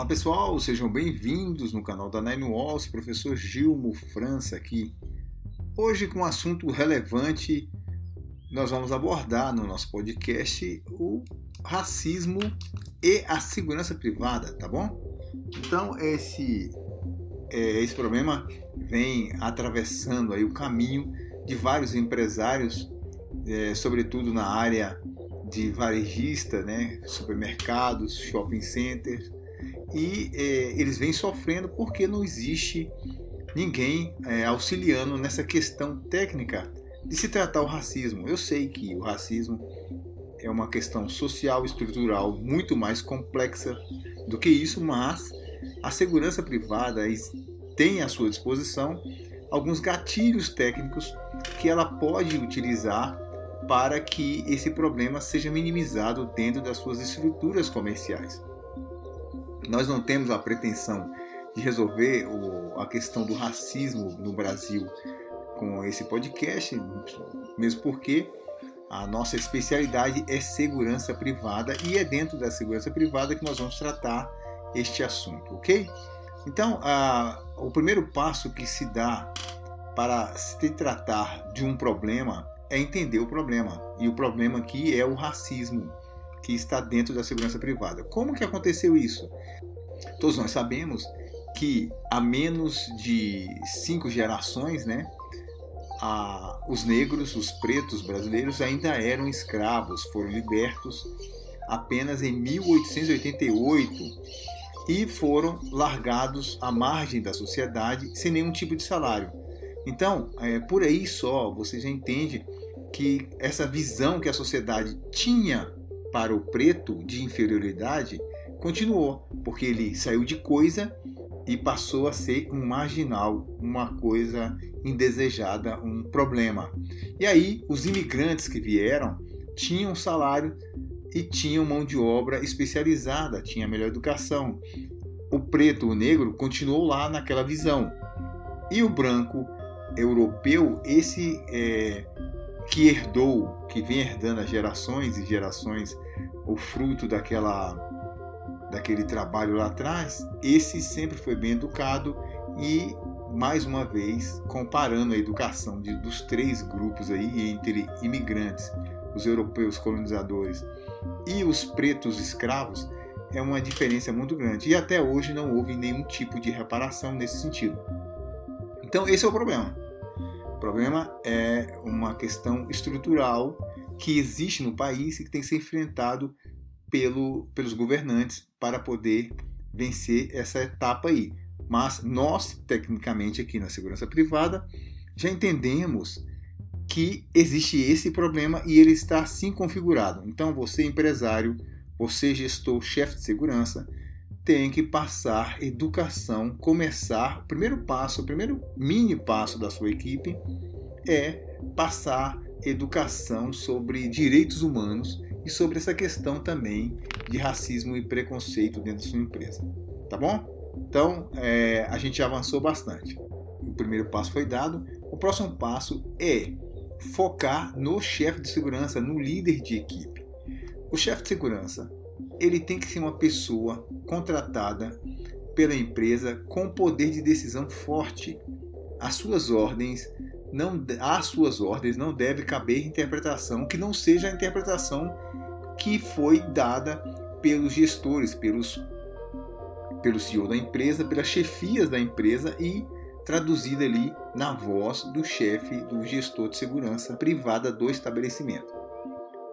Olá pessoal, sejam bem-vindos no canal da Nine Walls, professor Gilmo França aqui. Hoje com um assunto relevante, nós vamos abordar no nosso podcast o racismo e a segurança privada, tá bom? Então esse é, esse problema vem atravessando aí o caminho de vários empresários, é, sobretudo na área de varejista, né, supermercados, shopping centers, e é, eles vêm sofrendo porque não existe ninguém é, auxiliando nessa questão técnica de se tratar o racismo. Eu sei que o racismo é uma questão social, estrutural muito mais complexa do que isso, mas a segurança privada tem à sua disposição alguns gatilhos técnicos que ela pode utilizar para que esse problema seja minimizado dentro das suas estruturas comerciais. Nós não temos a pretensão de resolver o, a questão do racismo no Brasil com esse podcast, mesmo porque a nossa especialidade é segurança privada e é dentro da segurança privada que nós vamos tratar este assunto, ok? Então, a, o primeiro passo que se dá para se tratar de um problema é entender o problema. E o problema aqui é o racismo que está dentro da segurança privada. Como que aconteceu isso? Todos nós sabemos que há menos de cinco gerações, né, a, os negros, os pretos brasileiros ainda eram escravos, foram libertos apenas em 1888 e foram largados à margem da sociedade sem nenhum tipo de salário. Então, é, por aí só você já entende que essa visão que a sociedade tinha para o preto de inferioridade continuou, porque ele saiu de coisa e passou a ser um marginal, uma coisa indesejada, um problema. E aí os imigrantes que vieram tinham salário e tinham mão de obra especializada, tinha melhor educação. O preto, o negro, continuou lá naquela visão. E o branco europeu, esse é, que herdou, que vem herdando as gerações e gerações o fruto daquela daquele trabalho lá atrás, esse sempre foi bem educado e mais uma vez comparando a educação de, dos três grupos aí entre imigrantes, os europeus colonizadores e os pretos escravos é uma diferença muito grande e até hoje não houve nenhum tipo de reparação nesse sentido. Então esse é o problema. O problema é uma questão estrutural que existe no país e que tem que ser enfrentado pelo, pelos governantes para poder vencer essa etapa aí. Mas nós, tecnicamente, aqui na segurança privada, já entendemos que existe esse problema e ele está assim configurado. Então, você, empresário, você, gestor, chefe de segurança, tem que passar educação, começar. O primeiro passo, o primeiro mini passo da sua equipe é passar educação sobre direitos humanos e sobre essa questão também de racismo e preconceito dentro da sua empresa. Tá bom? Então, é, a gente avançou bastante. O primeiro passo foi dado. O próximo passo é focar no chefe de segurança, no líder de equipe. O chefe de segurança ele tem que ser uma pessoa contratada pela empresa com poder de decisão forte. As suas ordens não às suas ordens não deve caber interpretação que não seja a interpretação que foi dada pelos gestores, pelos pelo CEO da empresa, pelas chefias da empresa e traduzida ali na voz do chefe do gestor de segurança privada do estabelecimento.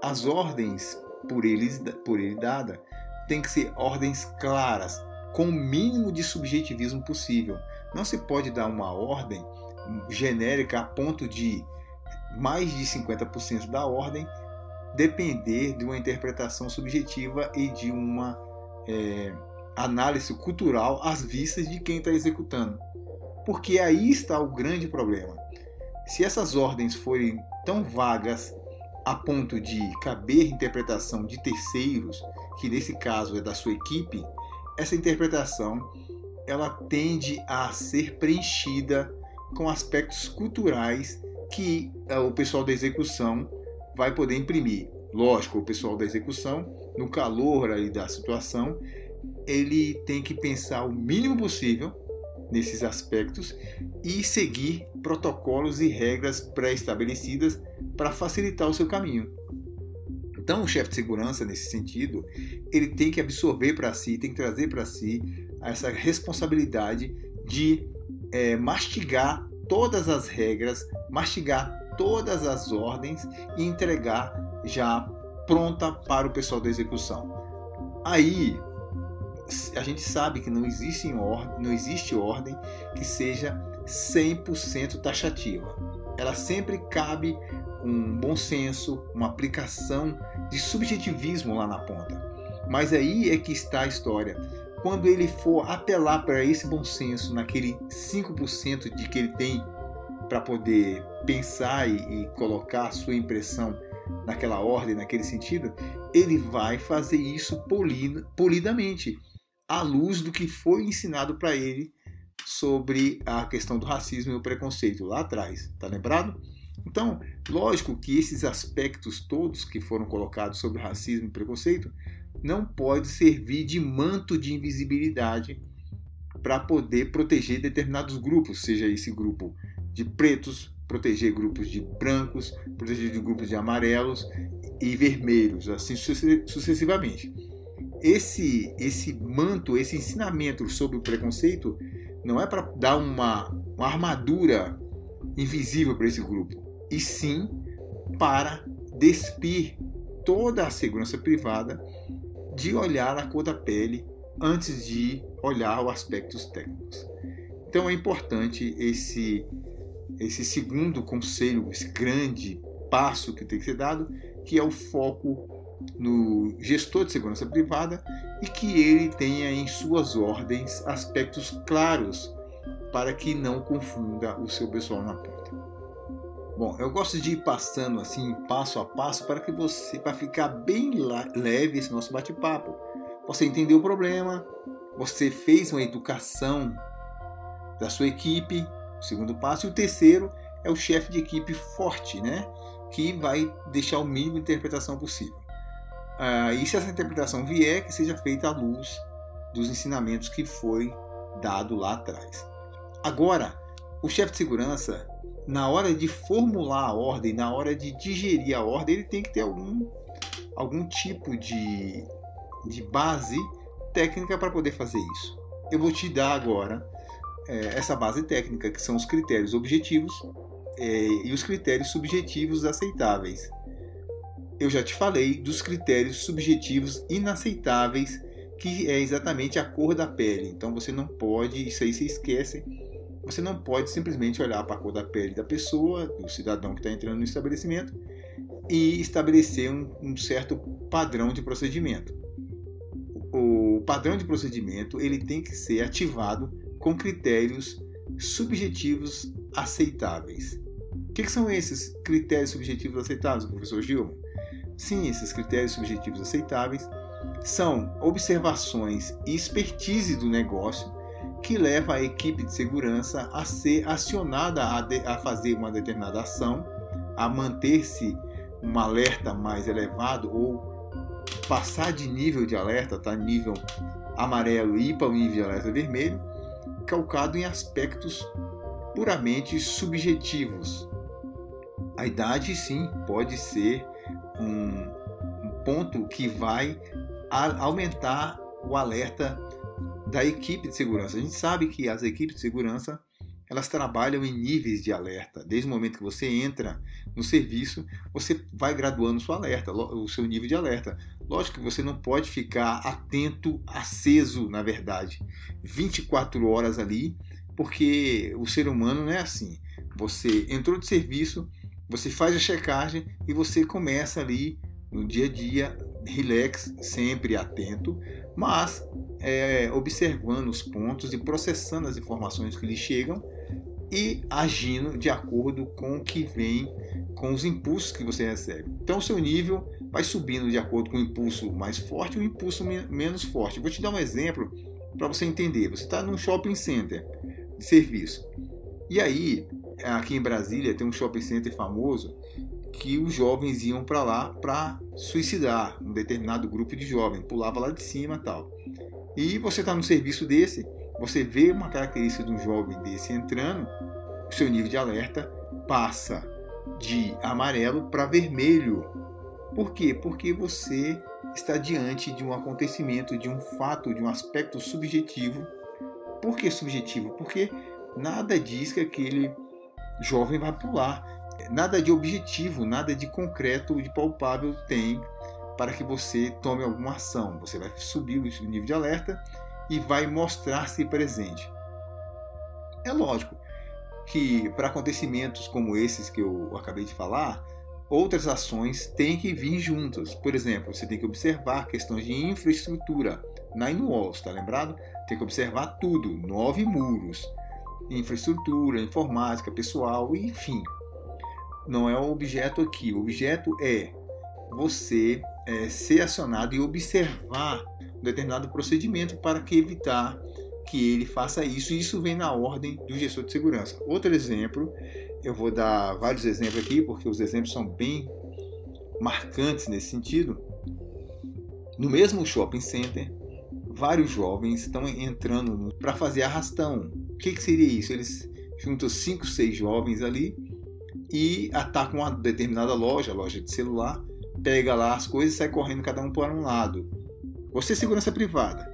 As ordens por ele, por ele dada tem que ser ordens claras, com o mínimo de subjetivismo possível. Não se pode dar uma ordem genérica a ponto de mais de 50% da ordem depender de uma interpretação subjetiva e de uma é, análise cultural às vistas de quem está executando. Porque aí está o grande problema. Se essas ordens forem tão vagas a ponto de caber interpretação de terceiros, que nesse caso é da sua equipe, essa interpretação ela tende a ser preenchida com aspectos culturais que uh, o pessoal da execução vai poder imprimir. Lógico, o pessoal da execução, no calor aí da situação, ele tem que pensar o mínimo possível nesses aspectos e seguir protocolos e regras pré-estabelecidas para facilitar o seu caminho. Então, o chefe de segurança, nesse sentido, ele tem que absorver para si, tem que trazer para si essa responsabilidade de é, mastigar todas as regras, mastigar todas as ordens e entregar já pronta para o pessoal da execução. Aí a gente sabe que não existe, ordem, não existe ordem que seja 100% taxativa. Ela sempre cabe um bom senso, uma aplicação de subjetivismo lá na ponta. Mas aí é que está a história. Quando ele for apelar para esse bom senso, naquele 5% de que ele tem para poder pensar e, e colocar sua impressão naquela ordem, naquele sentido, ele vai fazer isso polidamente, à luz do que foi ensinado para ele sobre a questão do racismo e o preconceito lá atrás. Tá lembrado? Então, lógico que esses aspectos todos que foram colocados sobre racismo e preconceito não pode servir de manto de invisibilidade para poder proteger determinados grupos, seja esse grupo de pretos, proteger grupos de brancos, proteger de grupos de amarelos e vermelhos, assim sucessivamente. Esse esse manto, esse ensinamento sobre o preconceito não é para dar uma, uma armadura invisível para esse grupo, e sim para despir toda a segurança privada de olhar a cor da pele antes de olhar os aspectos técnicos. Então é importante esse esse segundo conselho, esse grande passo que tem que ser dado, que é o foco no gestor de segurança privada e que ele tenha em suas ordens aspectos claros para que não confunda o seu pessoal na ponta. Bom, eu gosto de ir passando assim passo a passo para que você para ficar bem leve esse nosso bate-papo. Você entendeu o problema, você fez uma educação da sua equipe, o segundo passo, e o terceiro é o chefe de equipe forte, né? Que vai deixar o mínimo de interpretação possível. Ah, e se essa interpretação vier, que seja feita à luz dos ensinamentos que foi dado lá atrás. Agora, o chefe de segurança na hora de formular a ordem, na hora de digerir a ordem, ele tem que ter algum, algum tipo de, de base técnica para poder fazer isso. Eu vou te dar agora é, essa base técnica, que são os critérios objetivos é, e os critérios subjetivos aceitáveis. Eu já te falei dos critérios subjetivos inaceitáveis, que é exatamente a cor da pele. Então você não pode, isso aí você esquece você não pode simplesmente olhar para a cor da pele da pessoa, do cidadão que está entrando no estabelecimento, e estabelecer um, um certo padrão de procedimento. O padrão de procedimento ele tem que ser ativado com critérios subjetivos aceitáveis. O que, que são esses critérios subjetivos aceitáveis, professor Gilma? Sim, esses critérios subjetivos aceitáveis são observações e expertise do negócio que leva a equipe de segurança a ser acionada a, de, a fazer uma determinada ação, a manter-se um alerta mais elevado ou passar de nível de alerta, tá? nível amarelo e para o nível de alerta vermelho, calcado em aspectos puramente subjetivos. A idade, sim, pode ser um ponto que vai aumentar o alerta da equipe de segurança. A gente sabe que as equipes de segurança elas trabalham em níveis de alerta. Desde o momento que você entra no serviço, você vai graduando seu alerta, o seu nível de alerta. Lógico que você não pode ficar atento, aceso, na verdade, 24 horas ali, porque o ser humano não é assim. Você entrou de serviço, você faz a checagem e você começa ali no dia a dia, relax, sempre atento, mas é, observando os pontos e processando as informações que lhe chegam e agindo de acordo com o que vem, com os impulsos que você recebe. Então, o seu nível vai subindo de acordo com o impulso mais forte e o impulso menos forte. Vou te dar um exemplo para você entender. Você está num shopping center de serviço. E aí, aqui em Brasília, tem um shopping center famoso que os jovens iam para lá para suicidar, um determinado grupo de jovens, pulava lá de cima tal. E você está no serviço desse, você vê uma característica de um jovem desse entrando, o seu nível de alerta passa de amarelo para vermelho. Por quê? Porque você está diante de um acontecimento, de um fato, de um aspecto subjetivo. Por que subjetivo? Porque nada diz que aquele jovem vai pular. Nada de objetivo, nada de concreto, de palpável tem para que você tome alguma ação. Você vai subir o nível de alerta e vai mostrar-se presente. É lógico que para acontecimentos como esses que eu acabei de falar, outras ações têm que vir juntas. Por exemplo, você tem que observar questões de infraestrutura. Nine walls, está lembrado? Tem que observar tudo, nove muros, infraestrutura, informática, pessoal, enfim. Não é o objeto aqui. O objeto é você é, ser acionado e observar um determinado procedimento para que evitar que ele faça isso. E isso vem na ordem do gestor de segurança. Outro exemplo, eu vou dar vários exemplos aqui, porque os exemplos são bem marcantes nesse sentido. No mesmo shopping center, vários jovens estão entrando para fazer arrastão. O que, que seria isso? Eles juntam cinco, seis jovens ali e atacam uma determinada loja, loja de celular, pega lá as coisas e sai correndo cada um para um lado. Você é segurança privada.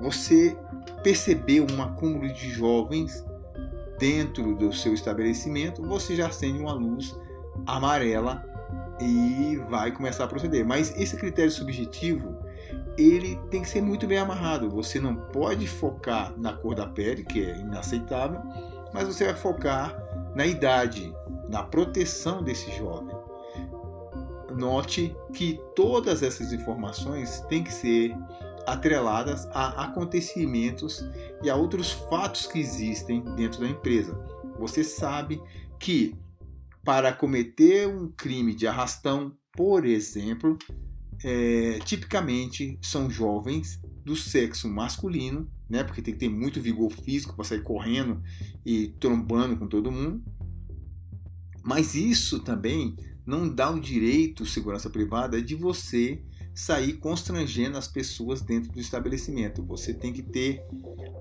Você percebeu um acúmulo de jovens dentro do seu estabelecimento, você já acende uma luz amarela e vai começar a proceder. Mas esse critério subjetivo, ele tem que ser muito bem amarrado. Você não pode focar na cor da pele, que é inaceitável, mas você vai focar na idade, na proteção desse jovem. Note que todas essas informações têm que ser atreladas a acontecimentos e a outros fatos que existem dentro da empresa. Você sabe que para cometer um crime de arrastão, por exemplo, é, tipicamente são jovens do sexo masculino, né? Porque tem que ter muito vigor físico para sair correndo e trombando com todo mundo. Mas isso também não dá o direito, segurança privada, de você sair constrangendo as pessoas dentro do estabelecimento. Você tem que ter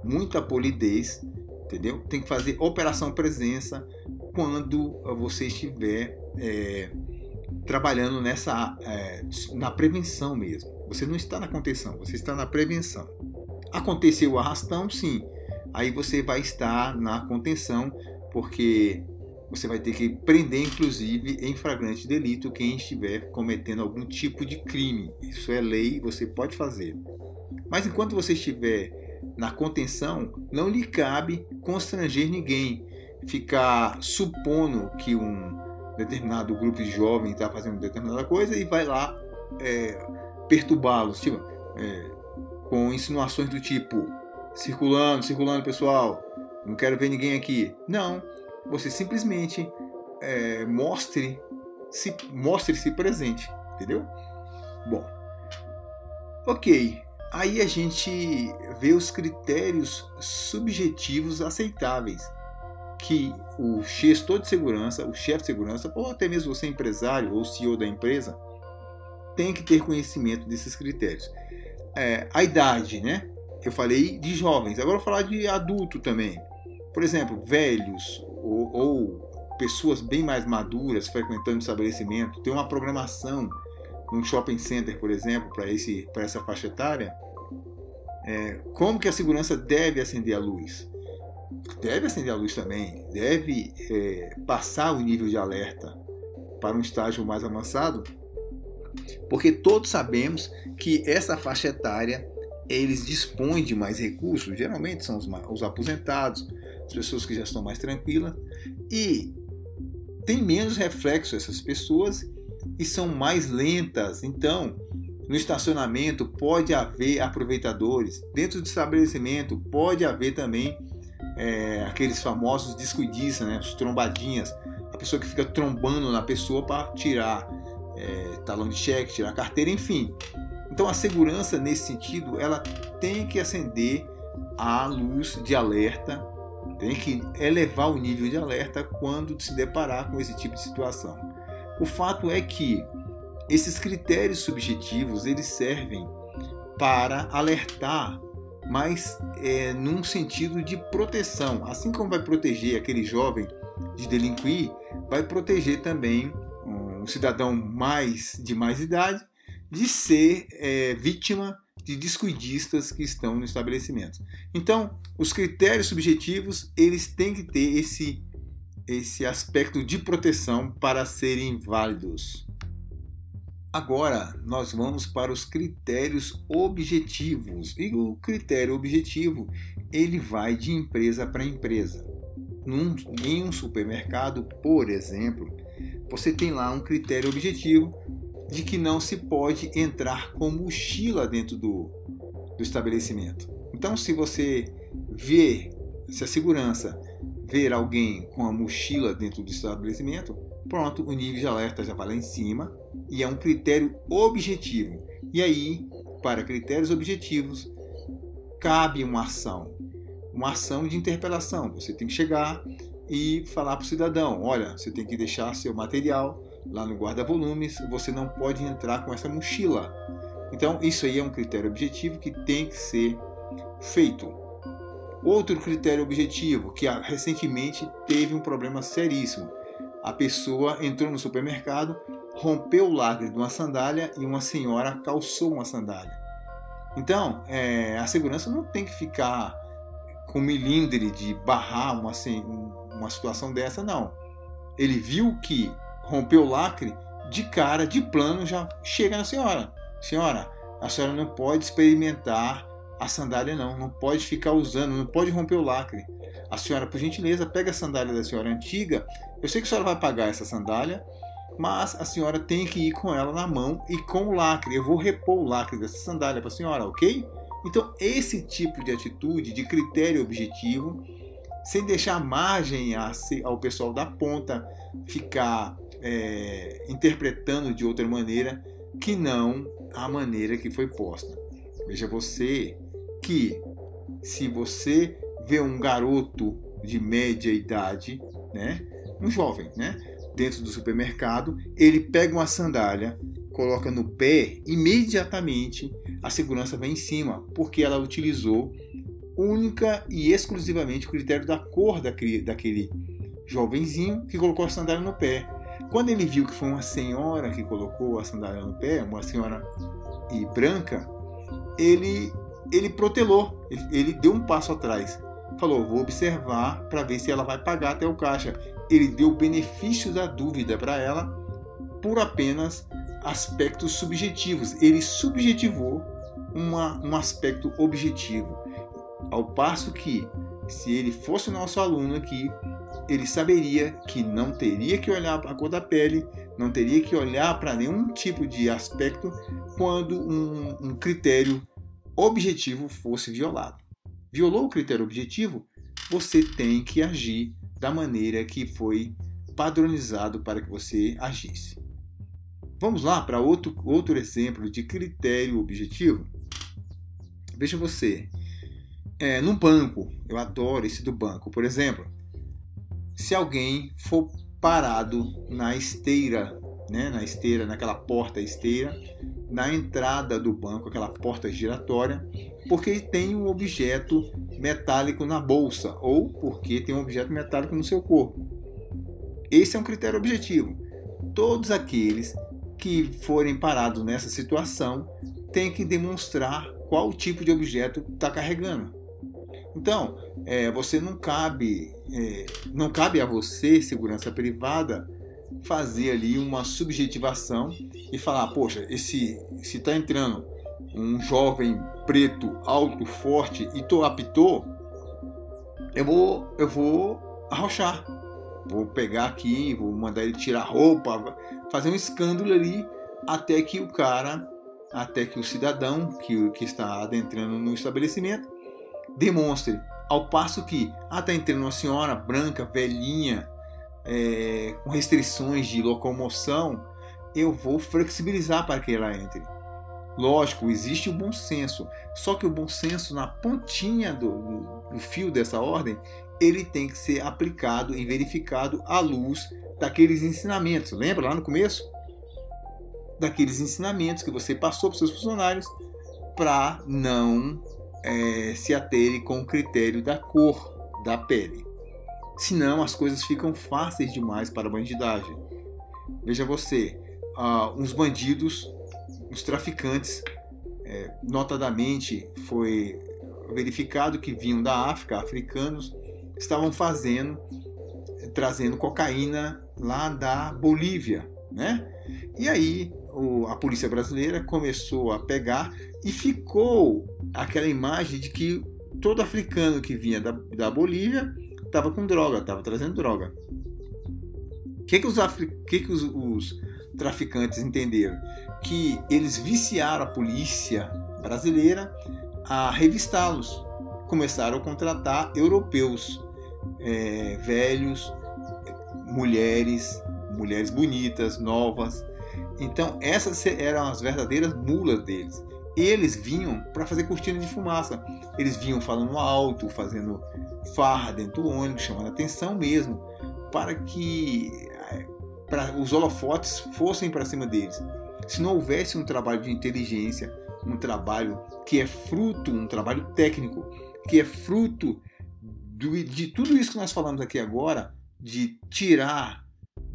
muita polidez, entendeu? Tem que fazer operação presença quando você estiver é, trabalhando nessa é, na prevenção mesmo. Você não está na contenção, você está na prevenção. Aconteceu o arrastão, sim. Aí você vai estar na contenção, porque você vai ter que prender, inclusive, em flagrante delito quem estiver cometendo algum tipo de crime. Isso é lei, você pode fazer. Mas enquanto você estiver na contenção, não lhe cabe constranger ninguém, ficar supondo que um determinado grupo de jovens está fazendo determinada coisa e vai lá é, perturbá-los, tipo, é, com insinuações do tipo circulando, circulando, pessoal, não quero ver ninguém aqui. Não, você simplesmente é, mostre se mostre se presente, entendeu? Bom, ok. Aí a gente vê os critérios subjetivos aceitáveis que o gestor de segurança, o chefe de segurança, ou até mesmo você empresário ou CEO da empresa, tem que ter conhecimento desses critérios. É, a idade, né? Eu falei de jovens, agora vou falar de adulto também. Por exemplo, velhos ou, ou pessoas bem mais maduras frequentando o estabelecimento, tem uma programação num shopping center, por exemplo, para essa faixa etária, é, como que a segurança deve acender a luz? Deve acender a luz também, deve é, passar o nível de alerta para um estágio mais avançado, porque todos sabemos que essa faixa etária eles dispõem de mais recursos, geralmente são os, os aposentados, as pessoas que já estão mais tranquilas e tem menos reflexo essas pessoas e são mais lentas. Então, no estacionamento pode haver aproveitadores, dentro do estabelecimento pode haver também é, aqueles famosos descuidistas, né, os trombadinhas, a pessoa que fica trombando na pessoa para tirar é, talão de cheque, tirar carteira, enfim. Então a segurança nesse sentido ela tem que acender a luz de alerta tem que elevar o nível de alerta quando se deparar com esse tipo de situação. O fato é que esses critérios subjetivos eles servem para alertar, mas é, num sentido de proteção. Assim como vai proteger aquele jovem de delinquir, vai proteger também um cidadão mais de mais idade de ser é, vítima de descuidistas que estão no estabelecimento. Então, os critérios subjetivos eles têm que ter esse esse aspecto de proteção para serem válidos. Agora nós vamos para os critérios objetivos. E o critério objetivo ele vai de empresa para empresa. Num, em um supermercado, por exemplo, você tem lá um critério objetivo de que não se pode entrar com mochila dentro do, do estabelecimento. Então, se você vê, se a segurança ver alguém com a mochila dentro do estabelecimento, pronto, o nível de alerta já vai lá em cima e é um critério objetivo. E aí, para critérios objetivos, cabe uma ação, uma ação de interpelação. Você tem que chegar e falar para o cidadão: olha, você tem que deixar seu material lá no guarda-volumes, você não pode entrar com essa mochila. Então, isso aí é um critério objetivo que tem que ser feito. Outro critério objetivo, que recentemente teve um problema seríssimo. A pessoa entrou no supermercado, rompeu o lacre de uma sandália e uma senhora calçou uma sandália. Então, é, a segurança não tem que ficar com milindre de barrar uma, uma situação dessa, não. Ele viu que rompeu o lacre, de cara, de plano, já chega na senhora. Senhora, a senhora não pode experimentar a sandália, não. Não pode ficar usando, não pode romper o lacre. A senhora, por gentileza, pega a sandália da senhora antiga. Eu sei que a senhora vai pagar essa sandália, mas a senhora tem que ir com ela na mão e com o lacre. Eu vou repor o lacre dessa sandália para a senhora, ok? Então, esse tipo de atitude, de critério objetivo, sem deixar margem ao pessoal da ponta ficar é, interpretando de outra maneira que não a maneira que foi posta. Veja você que se você vê um garoto de média idade, né, um jovem, né, dentro do supermercado, ele pega uma sandália, coloca no pé, imediatamente a segurança vem em cima, porque ela utilizou única e exclusivamente o critério da cor daquele, daquele jovenzinho que colocou a sandália no pé. Quando ele viu que foi uma senhora que colocou a sandália no pé, uma senhora e branca, ele ele protelou, ele, deu um passo atrás. Falou, vou observar para ver se ela vai pagar até o caixa. Ele deu o benefício da dúvida para ela por apenas aspectos subjetivos. Ele subjetivou uma, um aspecto objetivo. Ao passo que, se ele fosse nosso aluno aqui, ele saberia que não teria que olhar a cor da pele, não teria que olhar para nenhum tipo de aspecto quando um, um critério objetivo fosse violado. Violou o critério objetivo, você tem que agir da maneira que foi padronizado para que você agisse. Vamos lá para outro, outro exemplo de critério objetivo? Veja você, é, no banco, eu adoro esse do banco, por exemplo, se alguém for parado na esteira, né, na esteira, naquela porta esteira, na entrada do banco, aquela porta giratória, porque tem um objeto metálico na bolsa ou porque tem um objeto metálico no seu corpo. Esse é um critério objetivo. Todos aqueles que forem parados nessa situação têm que demonstrar qual tipo de objeto está carregando. Então, é, você não cabe, é, não cabe a você, segurança privada, fazer ali uma subjetivação e falar, poxa, esse se está entrando um jovem preto, alto, forte e to apitou, eu vou, eu vou arrochar. Vou pegar aqui, vou mandar ele tirar roupa, fazer um escândalo ali até que o cara, até que o cidadão que, que está adentrando no estabelecimento demonstre. Ao passo que, ah, tá entrando uma senhora branca, velhinha, é, com restrições de locomoção, eu vou flexibilizar para que ela entre. Lógico, existe o bom senso, só que o bom senso na pontinha do, do fio dessa ordem, ele tem que ser aplicado e verificado à luz daqueles ensinamentos. Lembra lá no começo? Daqueles ensinamentos que você passou para os seus funcionários para não é, se aterem com o critério da cor da pele. Senão as coisas ficam fáceis demais para a bandidagem. Veja você, uh, uns bandidos, os traficantes, é, notadamente foi verificado que vinham da África, africanos, estavam fazendo, trazendo cocaína lá da Bolívia, né? E aí o, a polícia brasileira começou a pegar e ficou aquela imagem de que todo africano que vinha da, da Bolívia estava com droga, estava trazendo droga. O que, que, os, que, que os, os traficantes entenderam? Que eles viciaram a polícia brasileira a revistá-los. Começaram a contratar europeus, é, velhos, mulheres, mulheres bonitas, novas. Então, essas eram as verdadeiras mulas deles. Eles vinham para fazer cortina de fumaça. Eles vinham falando alto, fazendo farra dentro do ônibus, chamando atenção mesmo, para que para os holofotes fossem para cima deles. Se não houvesse um trabalho de inteligência, um trabalho que é fruto, um trabalho técnico, que é fruto do, de tudo isso que nós falamos aqui agora, de tirar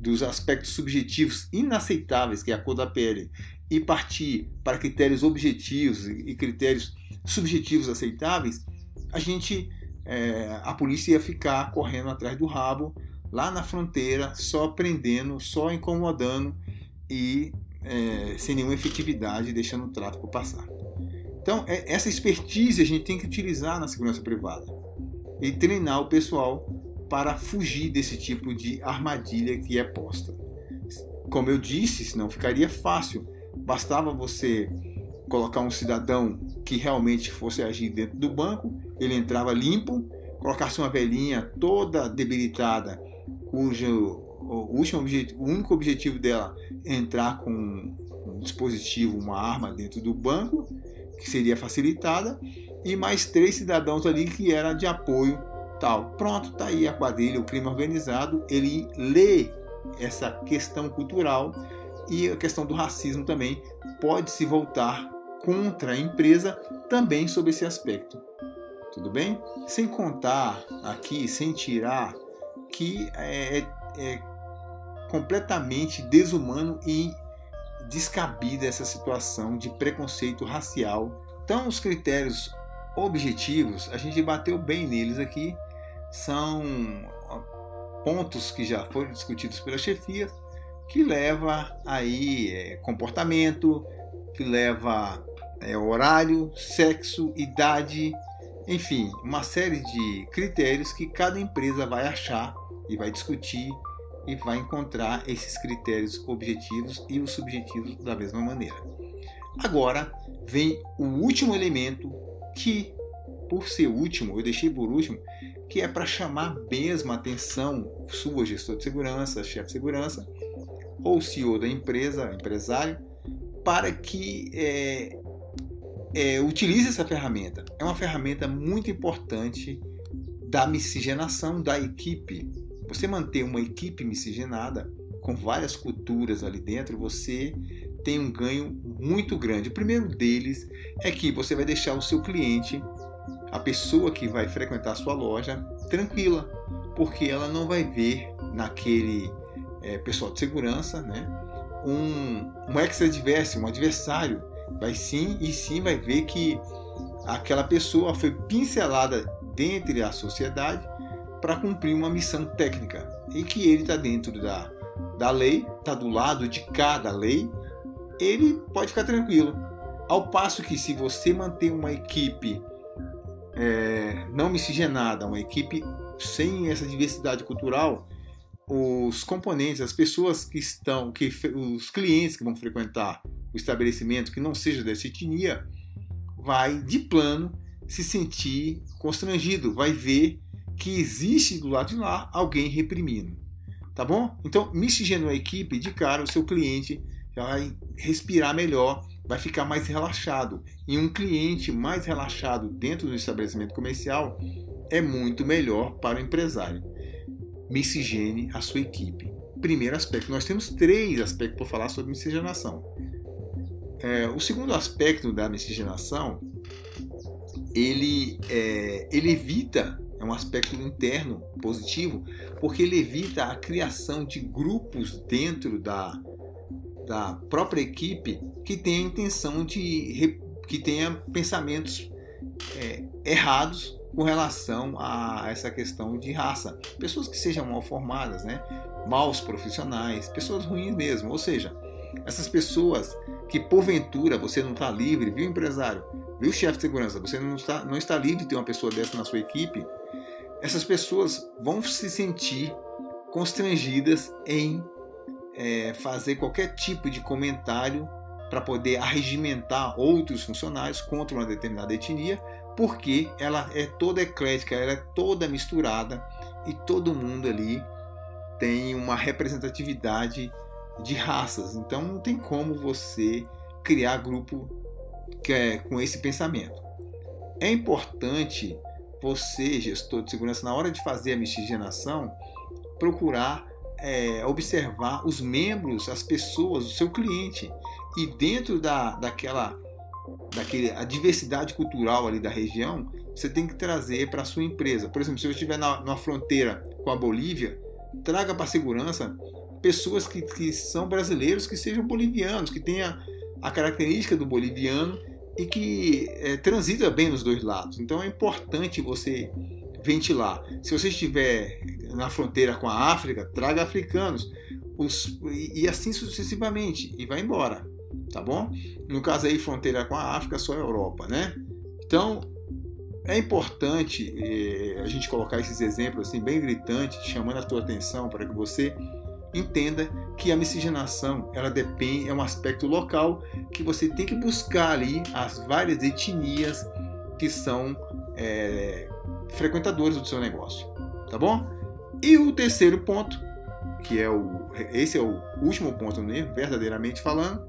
dos aspectos subjetivos inaceitáveis, que é a cor da pele, e partir para critérios objetivos e critérios subjetivos aceitáveis, a gente, é, a polícia ia ficar correndo atrás do rabo lá na fronteira, só prendendo, só incomodando e é, sem nenhuma efetividade, deixando o tráfico passar. Então, é, essa expertise a gente tem que utilizar na segurança privada e treinar o pessoal para fugir desse tipo de armadilha que é posta. Como eu disse, senão ficaria fácil. Bastava você colocar um cidadão que realmente fosse agir dentro do banco, ele entrava limpo, colocasse uma velhinha toda debilitada, cujo o, último objetivo, o único objetivo dela é entrar com um dispositivo, uma arma dentro do banco, que seria facilitada, e mais três cidadãos ali que era de apoio tal. Pronto, tá aí a quadrilha, o crime organizado, ele lê essa questão cultural e a questão do racismo também pode se voltar contra a empresa também sobre esse aspecto. Tudo bem? Sem contar aqui, sem tirar que é, é, é completamente desumano e descabida essa situação de preconceito racial. Então, os critérios objetivos, a gente bateu bem neles aqui, são pontos que já foram discutidos pela chefia, que leva aí é, comportamento, que leva é, horário, sexo, idade, enfim, uma série de critérios que cada empresa vai achar e vai discutir e vai encontrar esses critérios objetivos e os subjetivos da mesma maneira. Agora vem o último elemento que, por ser último, eu deixei por último, que é para chamar mesmo a atenção sua gestor de segurança, chefe de segurança ou CEO da empresa, empresário, para que é, é, utilize essa ferramenta. É uma ferramenta muito importante da miscigenação da equipe. Você manter uma equipe miscigenada com várias culturas ali dentro, você tem um ganho muito grande. O primeiro deles é que você vai deixar o seu cliente, a pessoa que vai frequentar a sua loja, tranquila, porque ela não vai ver naquele é, pessoal de segurança né, um, um ex-adversário, um adversário vai sim e sim vai ver que aquela pessoa foi pincelada dentre a sociedade para cumprir uma missão técnica e que ele está dentro da, da lei, está do lado de cada lei, ele pode ficar tranquilo. Ao passo que se você manter uma equipe é, não miscigenada, uma equipe sem essa diversidade cultural, os componentes, as pessoas que estão, que os clientes que vão frequentar o estabelecimento que não seja dessa etnia, vai de plano se sentir constrangido, vai ver que existe do lado de lá alguém reprimindo. Tá bom? Então, miscigenou a equipe, de cara o seu cliente já vai respirar melhor, vai ficar mais relaxado. E um cliente mais relaxado dentro do estabelecimento comercial é muito melhor para o empresário. Miscigene a sua equipe. Primeiro aspecto, nós temos três aspectos para falar sobre miscigenação. É, o segundo aspecto da miscigenação, ele, é, ele evita, é um aspecto interno positivo, porque ele evita a criação de grupos dentro da, da própria equipe que tenha a intenção de que tenha pensamentos é, errados com relação a essa questão de raça. Pessoas que sejam mal formadas, né? maus profissionais, pessoas ruins mesmo. Ou seja, essas pessoas que porventura você não está livre, viu, empresário? Viu, chefe de segurança? Você não está, não está livre de ter uma pessoa dessa na sua equipe. Essas pessoas vão se sentir constrangidas em é, fazer qualquer tipo de comentário para poder arregimentar outros funcionários contra uma determinada etnia, porque ela é toda eclética, ela é toda misturada e todo mundo ali tem uma representatividade de raças. Então não tem como você criar grupo que é, com esse pensamento. É importante você, gestor de segurança, na hora de fazer a miscigenação, procurar é, observar os membros, as pessoas, o seu cliente. E dentro da, daquela, daquele, a diversidade cultural ali da região, você tem que trazer para a sua empresa. Por exemplo, se eu estiver na, na fronteira com a Bolívia, traga para a segurança pessoas que, que são brasileiros, que sejam bolivianos, que tenha a característica do boliviano e que é, transita bem nos dois lados. Então é importante você ventilar. Se você estiver na fronteira com a África, traga africanos. Os, e, e assim sucessivamente. E vai embora. Tá bom? No caso aí, fronteira com a África, só a Europa, né? Então, é importante eh, a gente colocar esses exemplos assim bem gritantes, chamando a tua atenção para que você entenda que a miscigenação ela depende é um aspecto local que você tem que buscar ali as várias etnias que são é, frequentadores do seu negócio, tá bom? E o terceiro ponto, que é o esse é o último ponto, né, verdadeiramente falando,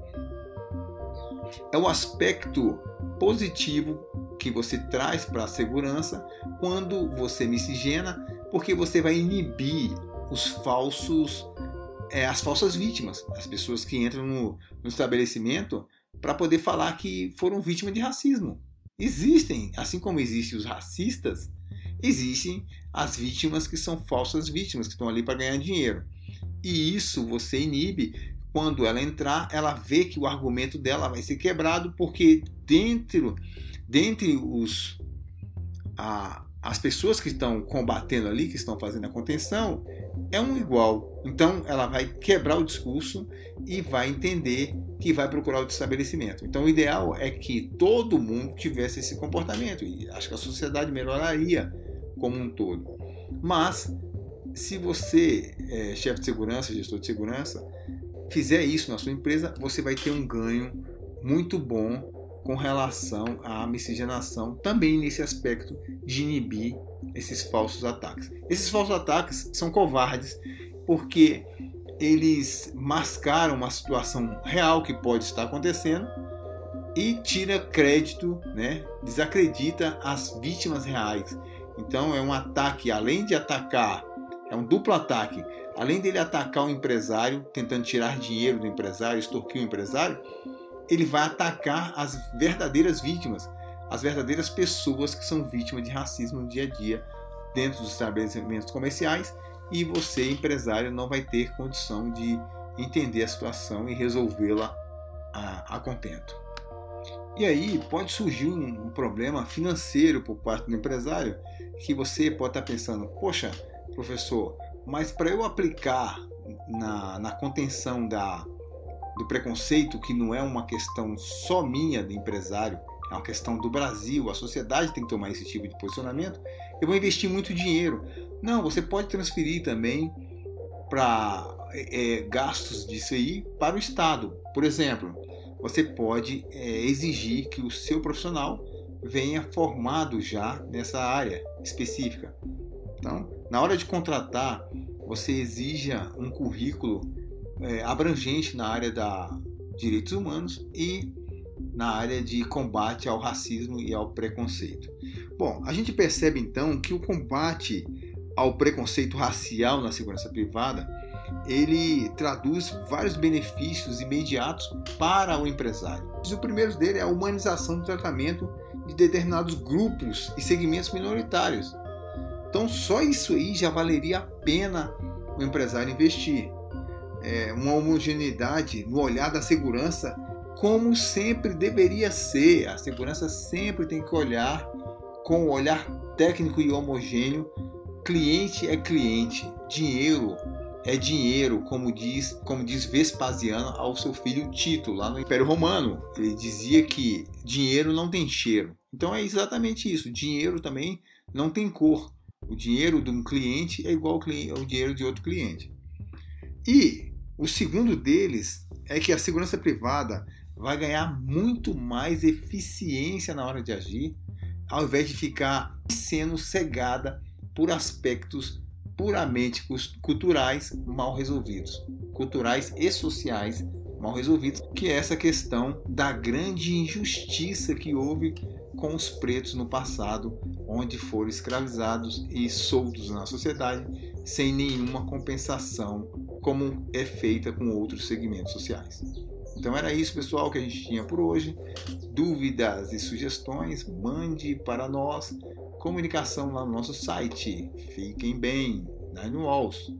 é o aspecto positivo que você traz para a segurança quando você miscigena, porque você vai inibir os falsos, é, as falsas vítimas, as pessoas que entram no, no estabelecimento para poder falar que foram vítimas de racismo. Existem, assim como existem os racistas, existem as vítimas que são falsas vítimas, que estão ali para ganhar dinheiro. E isso você inibe quando ela entrar, ela vê que o argumento dela vai ser quebrado, porque dentro, dentre os, a, as pessoas que estão combatendo ali, que estão fazendo a contenção, é um igual. Então ela vai quebrar o discurso e vai entender que vai procurar o estabelecimento. Então o ideal é que todo mundo tivesse esse comportamento e acho que a sociedade melhoraria como um todo. Mas se você é chefe de segurança, gestor de segurança, fizer isso na sua empresa, você vai ter um ganho muito bom com relação à miscigenação, também nesse aspecto de inibir esses falsos ataques. Esses falsos ataques são covardes porque eles mascaram uma situação real que pode estar acontecendo e tira crédito, né? desacredita as vítimas reais. Então é um ataque, além de atacar, é um duplo ataque além dele atacar o empresário, tentando tirar dinheiro do empresário, extorquir o empresário, ele vai atacar as verdadeiras vítimas, as verdadeiras pessoas que são vítimas de racismo no dia a dia dentro dos estabelecimentos comerciais e você, empresário, não vai ter condição de entender a situação e resolvê-la a, a, contento. E aí pode surgir um, problema financeiro por parte do empresário que você pode estar pensando, poxa, professor, mas para eu aplicar na, na contenção da, do preconceito, que não é uma questão só minha de empresário, é uma questão do Brasil, a sociedade tem que tomar esse tipo de posicionamento, eu vou investir muito dinheiro. Não, você pode transferir também para é, é, gastos disso aí para o Estado. Por exemplo, você pode é, exigir que o seu profissional venha formado já nessa área específica. Então, na hora de contratar, você exija um currículo é, abrangente na área da direitos humanos e na área de combate ao racismo e ao preconceito. Bom, a gente percebe então que o combate ao preconceito racial na segurança privada ele traduz vários benefícios imediatos para o empresário. O primeiro dele é a humanização do tratamento de determinados grupos e segmentos minoritários. Então, só isso aí já valeria a pena o empresário investir. É uma homogeneidade no olhar da segurança, como sempre deveria ser. A segurança sempre tem que olhar com o olhar técnico e homogêneo. Cliente é cliente, dinheiro é dinheiro, como diz, como diz Vespasiano ao seu filho Tito, lá no Império Romano. Ele dizia que dinheiro não tem cheiro. Então é exatamente isso. Dinheiro também não tem cor. O dinheiro de um cliente é igual ao dinheiro de outro cliente. E o segundo deles é que a segurança privada vai ganhar muito mais eficiência na hora de agir, ao invés de ficar sendo cegada por aspectos puramente culturais mal resolvidos, culturais e sociais mal resolvidos, que é essa questão da grande injustiça que houve com os pretos no passado, onde foram escravizados e soltos na sociedade sem nenhuma compensação, como é feita com outros segmentos sociais. Então era isso, pessoal, que a gente tinha por hoje. Dúvidas e sugestões, mande para nós. Comunicação lá no nosso site. Fiquem bem. Nine Walls.